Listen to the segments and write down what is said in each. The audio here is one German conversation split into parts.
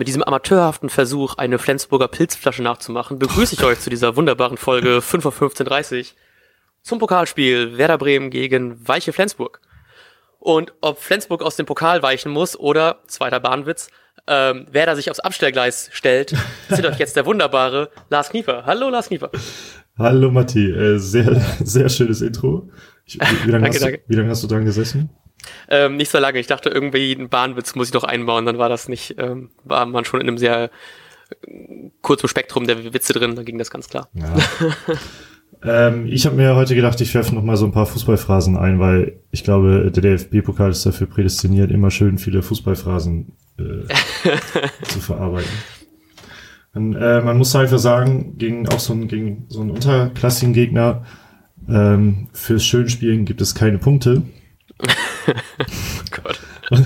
Mit diesem amateurhaften Versuch, eine Flensburger Pilzflasche nachzumachen, begrüße ich euch zu dieser wunderbaren Folge 5 auf 15.30 zum Pokalspiel Werder Bremen gegen Weiche Flensburg. Und ob Flensburg aus dem Pokal weichen muss oder, zweiter Bahnwitz, ähm, Werder sich aufs Abstellgleis stellt, seht euch jetzt der wunderbare Lars Kniefer. Hallo Lars Kniefer. Hallo Matti, äh, sehr, sehr schönes Intro. Ich, wie, wie lange hast, du, wie lange hast du dran gesessen? Ähm, nicht so lange. Ich dachte, irgendwie einen Bahnwitz muss ich doch einbauen. Dann war das nicht, ähm, war man schon in einem sehr äh, kurzen Spektrum der Witze drin. Dann ging das ganz klar. Ja. ähm, ich habe mir heute gedacht, ich werfe noch mal so ein paar Fußballphrasen ein, weil ich glaube, der DFB-Pokal ist dafür prädestiniert, immer schön viele Fußballphrasen äh, zu verarbeiten. Und, äh, man muss einfach sagen, gegen auch so, ein, gegen so einen unterklassigen Gegner ähm, fürs Schönspielen gibt es keine Punkte. Gott.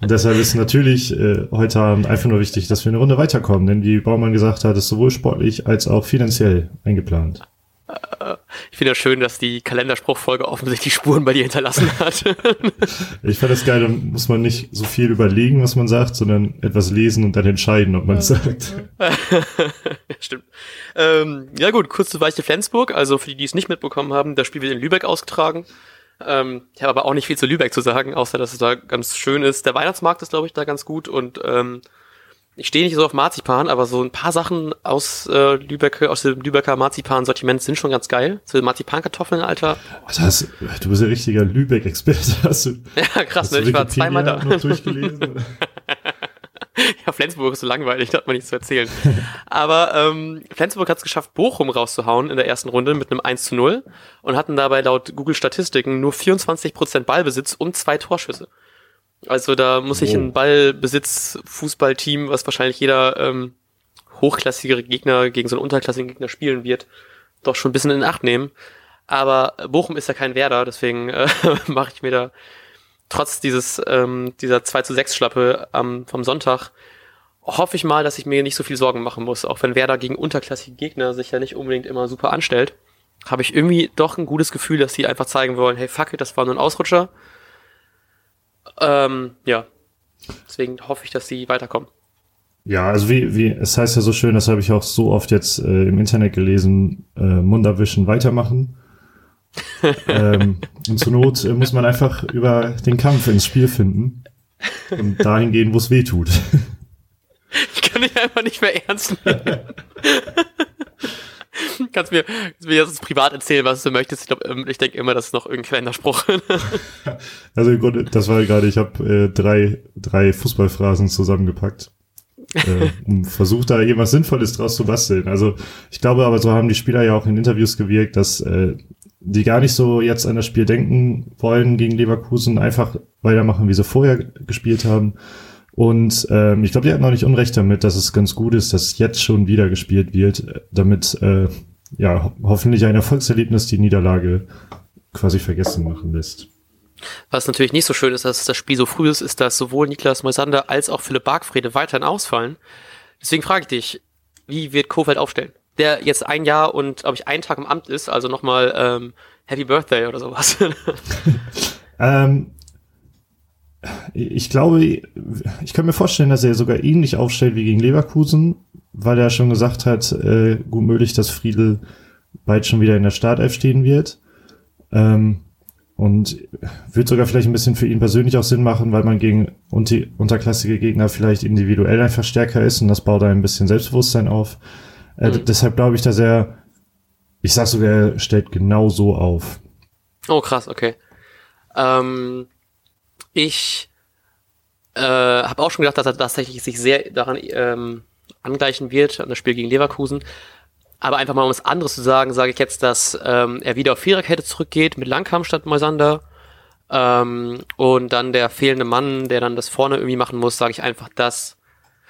Und deshalb ist natürlich äh, heute Abend einfach nur wichtig, dass wir eine Runde weiterkommen, denn wie Baumann gesagt hat, ist sowohl sportlich als auch finanziell eingeplant. Ich finde es schön, dass die Kalenderspruchfolge offensichtlich Spuren bei dir hinterlassen hat. ich fand das geil, da muss man nicht so viel überlegen, was man sagt, sondern etwas lesen und dann entscheiden, ob man es sagt. stimmt. Ähm, ja gut, kurz zu Weiche Flensburg. Also für die, die es nicht mitbekommen haben, das Spiel wird in Lübeck ausgetragen. Ähm, ich habe aber auch nicht viel zu Lübeck zu sagen, außer dass es da ganz schön ist. Der Weihnachtsmarkt ist, glaube ich, da ganz gut und ähm, ich stehe nicht so auf Marzipan, aber so ein paar Sachen aus äh, Lübeck, aus dem Lübecker Marzipan-Sortiment sind schon ganz geil. So Marzipankartoffeln, Alter. Das, du bist ein richtiger Lübeck-Experte. Ja, krass, ne? ich war zweimal da. Noch durchgelesen, Flensburg ist so langweilig, da hat man nichts zu erzählen. Aber ähm, Flensburg hat es geschafft, Bochum rauszuhauen in der ersten Runde mit einem 1 zu 0 und hatten dabei laut Google Statistiken nur 24% Ballbesitz und zwei Torschüsse. Also da muss ich ein Ballbesitz-Fußballteam, was wahrscheinlich jeder ähm, hochklassigere Gegner gegen so einen unterklassigen Gegner spielen wird, doch schon ein bisschen in Acht nehmen. Aber Bochum ist ja kein Werder, deswegen äh, mache ich mir da trotz dieses ähm, dieser 2 zu 6 Schlappe ähm, vom Sonntag hoffe ich mal, dass ich mir nicht so viel Sorgen machen muss. Auch wenn Werder gegen unterklassige Gegner sich ja nicht unbedingt immer super anstellt, habe ich irgendwie doch ein gutes Gefühl, dass sie einfach zeigen wollen, hey fuck it, das war nur ein Ausrutscher ähm, ja, deswegen hoffe ich, dass sie weiterkommen. Ja, also wie, wie, es heißt ja so schön, das habe ich auch so oft jetzt äh, im Internet gelesen, äh, Mund weitermachen. ähm, und zur Not äh, muss man einfach über den Kampf ins Spiel finden und dahin gehen, wo es weh tut. Ich kann dich einfach nicht mehr ernst nehmen. kannst mir, kannst mir jetzt privat erzählen, was du möchtest. Ich ähm, ich denke immer, das ist noch irgendein kleiner Spruch. also im Grunde, das war gerade, ich habe äh, drei, drei Fußballphrasen zusammengepackt. äh, und versucht da irgendwas Sinnvolles draus zu basteln. Also ich glaube aber, so haben die Spieler ja auch in Interviews gewirkt, dass äh, die gar nicht so jetzt an das Spiel denken wollen gegen Leverkusen, einfach weitermachen, wie sie vorher gespielt haben und ähm, ich glaube, die hatten auch nicht Unrecht damit, dass es ganz gut ist, dass jetzt schon wieder gespielt wird, damit äh, ja hoffentlich ein Erfolgserlebnis die Niederlage quasi vergessen machen lässt. Was natürlich nicht so schön ist, dass das Spiel so früh ist, ist, dass sowohl Niklas Moisander als auch Philipp Bargfrede weiterhin ausfallen. Deswegen frage ich dich, wie wird Kofeld aufstellen? Der jetzt ein Jahr und, glaube ich, einen Tag im Amt ist, also nochmal ähm, Happy Birthday oder sowas. ähm, ich glaube, ich kann mir vorstellen, dass er sogar ähnlich aufstellt wie gegen Leverkusen, weil er schon gesagt hat, äh, gut möglich, dass Friedel bald schon wieder in der Startelf stehen wird. Ähm, und wird sogar vielleicht ein bisschen für ihn persönlich auch Sinn machen, weil man gegen unter unterklassige Gegner vielleicht individuell einfach stärker ist und das baut ein bisschen Selbstbewusstsein auf. Äh, mhm. Deshalb glaube ich, dass er, ich sag sogar, er stellt genau so auf. Oh, krass, okay. Ähm, ich äh, habe auch schon gedacht, dass er tatsächlich sich sehr daran ähm, angleichen wird, an das Spiel gegen Leverkusen. Aber einfach mal um was anderes zu sagen, sage ich jetzt, dass ähm, er wieder auf Viererkette zurückgeht mit Langkamp statt Moisander. Ähm, und dann der fehlende Mann, der dann das vorne irgendwie machen muss, sage ich einfach, dass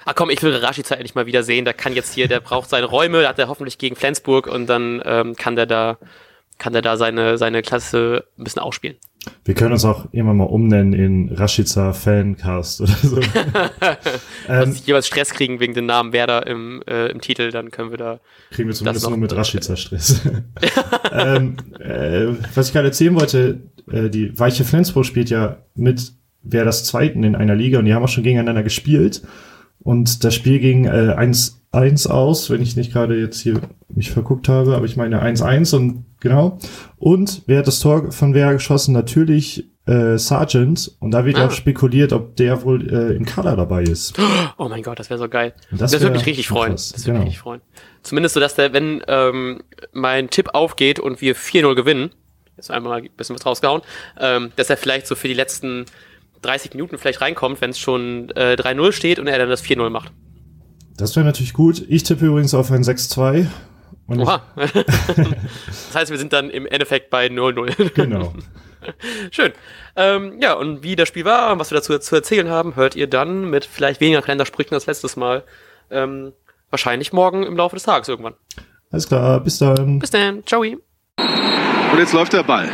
Ah komm, ich will Rashica endlich mal wieder sehen. Der kann jetzt hier, der braucht seine Räume, der hat er hoffentlich gegen Flensburg und dann ähm, kann der da, kann der da seine, seine Klasse ein bisschen ausspielen. Wir können uns auch irgendwann mal umnennen in Rashica Fancast oder so. ähm, Dass jeweils Stress kriegen wegen den Namen Werder im, äh, im Titel, dann können wir da. Kriegen wir zumindest nur mit Rashica Stress. ähm, äh, was ich gerade erzählen wollte, äh, die Weiche Flensburg spielt ja mit wer das Zweiten in einer Liga und die haben auch schon gegeneinander gespielt. Und das Spiel ging äh, 1-1 aus, wenn ich nicht gerade jetzt hier mich verguckt habe, aber ich meine 1-1 und genau. Und wer hat das Tor von wer geschossen? Natürlich äh, Sargent. Und da wird ah. auch spekuliert, ob der wohl äh, im Kader dabei ist. Oh mein Gott, das wäre so geil. das, das würde mich richtig freuen. Krass. Das würde genau. mich richtig freuen. Zumindest so, dass der, wenn ähm, mein Tipp aufgeht und wir 4-0 gewinnen, jetzt einmal ein bisschen was rausgehauen, ähm, dass er vielleicht so für die letzten 30 Minuten vielleicht reinkommt, wenn es schon äh, 3-0 steht und er dann das 4-0 macht. Das wäre natürlich gut. Ich tippe übrigens auf ein 6-2. Oha. das heißt, wir sind dann im Endeffekt bei 0-0. Genau. Schön. Ähm, ja, und wie das Spiel war und was wir dazu zu erzählen haben, hört ihr dann mit vielleicht weniger Kalendersprüchen als letztes Mal. Ähm, wahrscheinlich morgen im Laufe des Tages irgendwann. Alles klar, bis dann. Bis dann. Ciao. Und jetzt läuft der Ball.